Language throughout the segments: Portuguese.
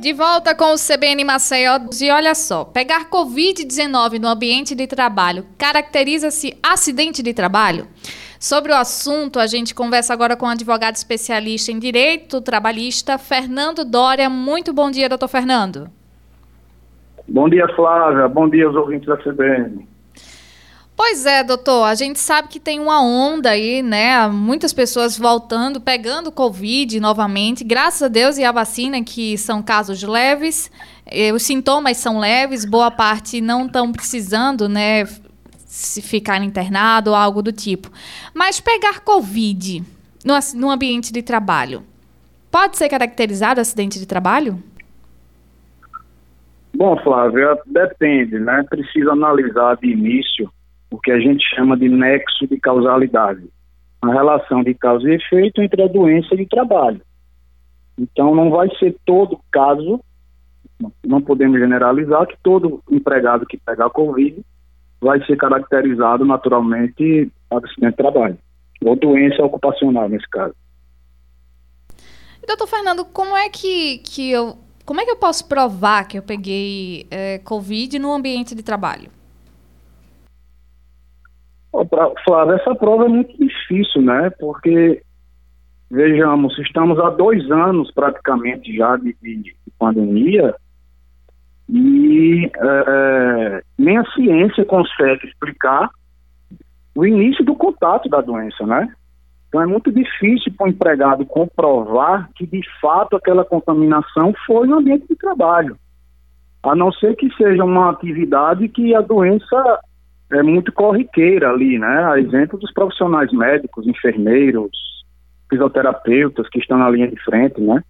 De volta com o CBN Maceió. E olha só, pegar Covid-19 no ambiente de trabalho caracteriza-se acidente de trabalho? Sobre o assunto, a gente conversa agora com o um advogado especialista em direito trabalhista, Fernando Dória. Muito bom dia, doutor Fernando. Bom dia, Flávia. Bom dia aos ouvintes da CBN. Pois é, doutor, a gente sabe que tem uma onda aí, né? Muitas pessoas voltando, pegando Covid novamente, graças a Deus e a vacina, que são casos leves, os sintomas são leves, boa parte não estão precisando, né? Se ficar internado ou algo do tipo. Mas pegar Covid no, no ambiente de trabalho, pode ser caracterizado acidente de trabalho? Bom, Flávia, depende, né? Precisa analisar de início o que a gente chama de nexo de causalidade, a relação de causa e efeito entre a doença e o trabalho. Então, não vai ser todo caso, não podemos generalizar que todo empregado que pegar Covid vai ser caracterizado naturalmente acidente de trabalho, ou doença ocupacional nesse caso. Doutor Fernando, como é que, que eu como é que eu posso provar que eu peguei é, Covid no ambiente de trabalho? Flávia, essa prova é muito difícil, né? Porque, vejamos, estamos há dois anos praticamente já de, de, de pandemia e é, é, nem a ciência consegue explicar o início do contato da doença, né? Então é muito difícil para o empregado comprovar que de fato aquela contaminação foi no ambiente de trabalho. A não ser que seja uma atividade que a doença é muito corriqueira ali, né? A exemplo dos profissionais médicos, enfermeiros, fisioterapeutas que estão na linha de frente, né?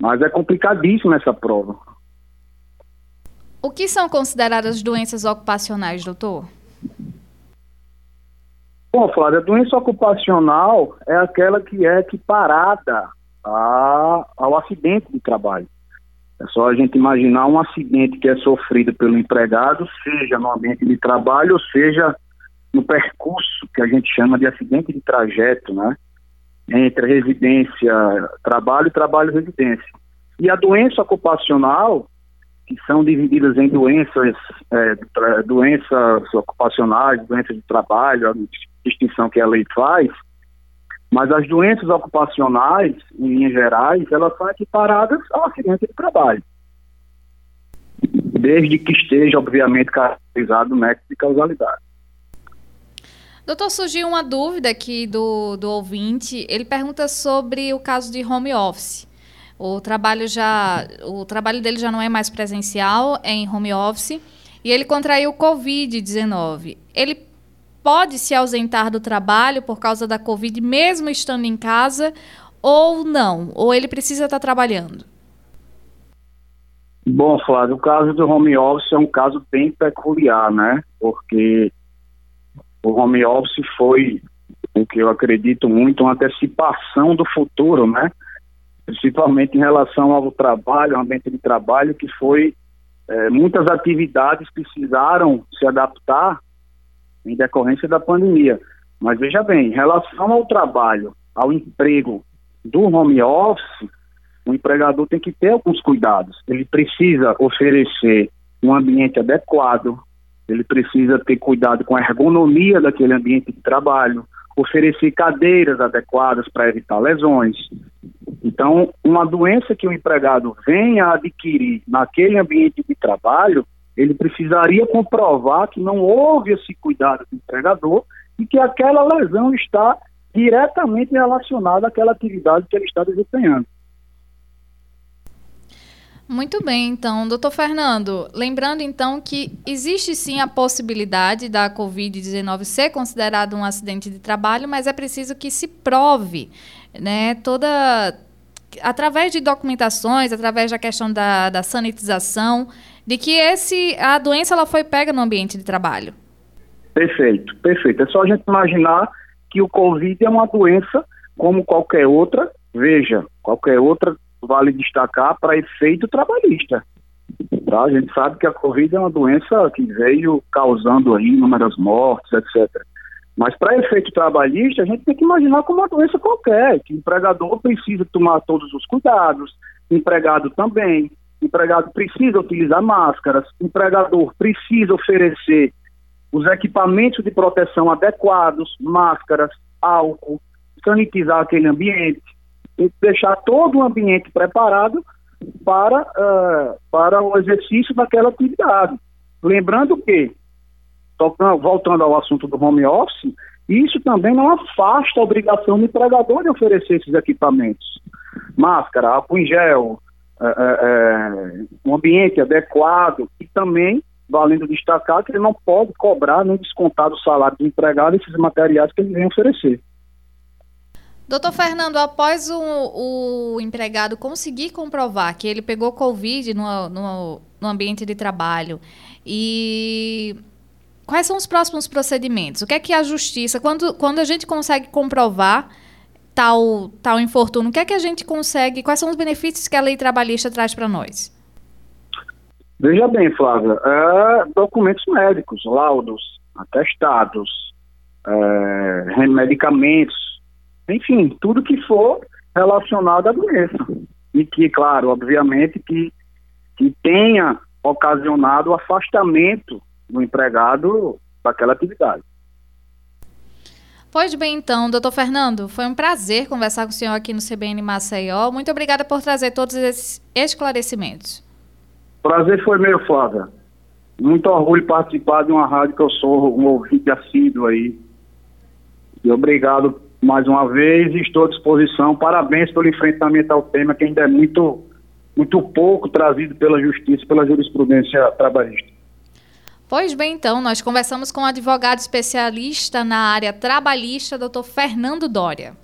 Mas é complicadíssima essa prova. O que são consideradas doenças ocupacionais, doutor? Bom, Flávia, a doença ocupacional é aquela que é equiparada a, ao acidente de trabalho. É só a gente imaginar um acidente que é sofrido pelo empregado, seja no ambiente de trabalho, ou seja no percurso que a gente chama de acidente de trajeto, né? Entre residência, trabalho, trabalho, residência. E a doença ocupacional, que são divididas em doenças, é, doenças ocupacionais, doenças de trabalho, a distinção que a lei faz, mas as doenças ocupacionais, em linhas gerais, elas são equiparadas ao acidente de trabalho. Desde que esteja, obviamente, caracterizado o nexo de causalidade. Doutor, surgiu uma dúvida aqui do, do ouvinte. Ele pergunta sobre o caso de home office. O trabalho já, o trabalho dele já não é mais presencial, é em home office, e ele contraiu COVID-19. Ele pode se ausentar do trabalho por causa da Covid, mesmo estando em casa, ou não? Ou ele precisa estar trabalhando? Bom, Flávio, o caso do home office é um caso bem peculiar, né? Porque o home office foi, o que eu acredito muito, uma antecipação do futuro, né? Principalmente em relação ao trabalho, ao ambiente de trabalho, que foi. É, muitas atividades precisaram se adaptar em decorrência da pandemia. Mas veja bem, em relação ao trabalho, ao emprego do home office, o empregador tem que ter alguns cuidados. Ele precisa oferecer um ambiente adequado, ele precisa ter cuidado com a ergonomia daquele ambiente de trabalho, oferecer cadeiras adequadas para evitar lesões. Então, uma doença que o empregado venha a adquirir naquele ambiente de trabalho, ele precisaria comprovar que não houve esse cuidado do empregador e que aquela lesão está diretamente relacionada àquela atividade que ele está desempenhando. Muito bem, então, doutor Fernando, lembrando então que existe sim a possibilidade da Covid-19 ser considerado um acidente de trabalho, mas é preciso que se prove, né, toda através de documentações, através da questão da, da sanitização de que esse, a doença ela foi pega no ambiente de trabalho. Perfeito, perfeito. É só a gente imaginar que o Covid é uma doença como qualquer outra, veja, qualquer outra vale destacar para efeito trabalhista. Tá? A gente sabe que a Covid é uma doença que veio causando aí inúmeras mortes, etc. Mas para efeito trabalhista, a gente tem que imaginar como uma doença qualquer, que o empregador precisa tomar todos os cuidados, empregado também, empregado precisa utilizar máscaras, empregador precisa oferecer os equipamentos de proteção adequados, máscaras, álcool, sanitizar aquele ambiente, e deixar todo o ambiente preparado para, uh, para o exercício daquela atividade. Lembrando que, voltando ao assunto do home office, isso também não afasta a obrigação do empregador de oferecer esses equipamentos. Máscara, álcool em gel, é, é, um ambiente adequado e também, valendo destacar, que ele não pode cobrar nem descontar do salário do empregado esses materiais que ele vem oferecer. Doutor Fernando, após o, o, empregado conseguir comprovar que ele pegou Covid no, no, no, ambiente de trabalho, e quais são os próximos procedimentos? O que é que a justiça, quando, quando a gente consegue comprovar tal, tal infortúnio, o que é que a gente consegue, quais são os benefícios que a lei trabalhista traz para nós? Veja bem, Flávia, é, documentos médicos, laudos, atestados, é, medicamentos, enfim, tudo que for relacionado à doença. E que, claro, obviamente, que, que tenha ocasionado o afastamento do empregado daquela atividade. Pois bem, então, doutor Fernando, foi um prazer conversar com o senhor aqui no CBN Maceió. Muito obrigada por trazer todos esses esclarecimentos. Prazer foi meu, Flávia. Muito orgulho participar de uma rádio que eu sou um ouvinte assíduo aí. E obrigado mais uma vez estou à disposição. Parabéns pelo enfrentamento ao tema que ainda é muito, muito pouco trazido pela justiça, pela jurisprudência trabalhista. Pois bem, então, nós conversamos com o advogado especialista na área trabalhista, doutor Fernando Dória.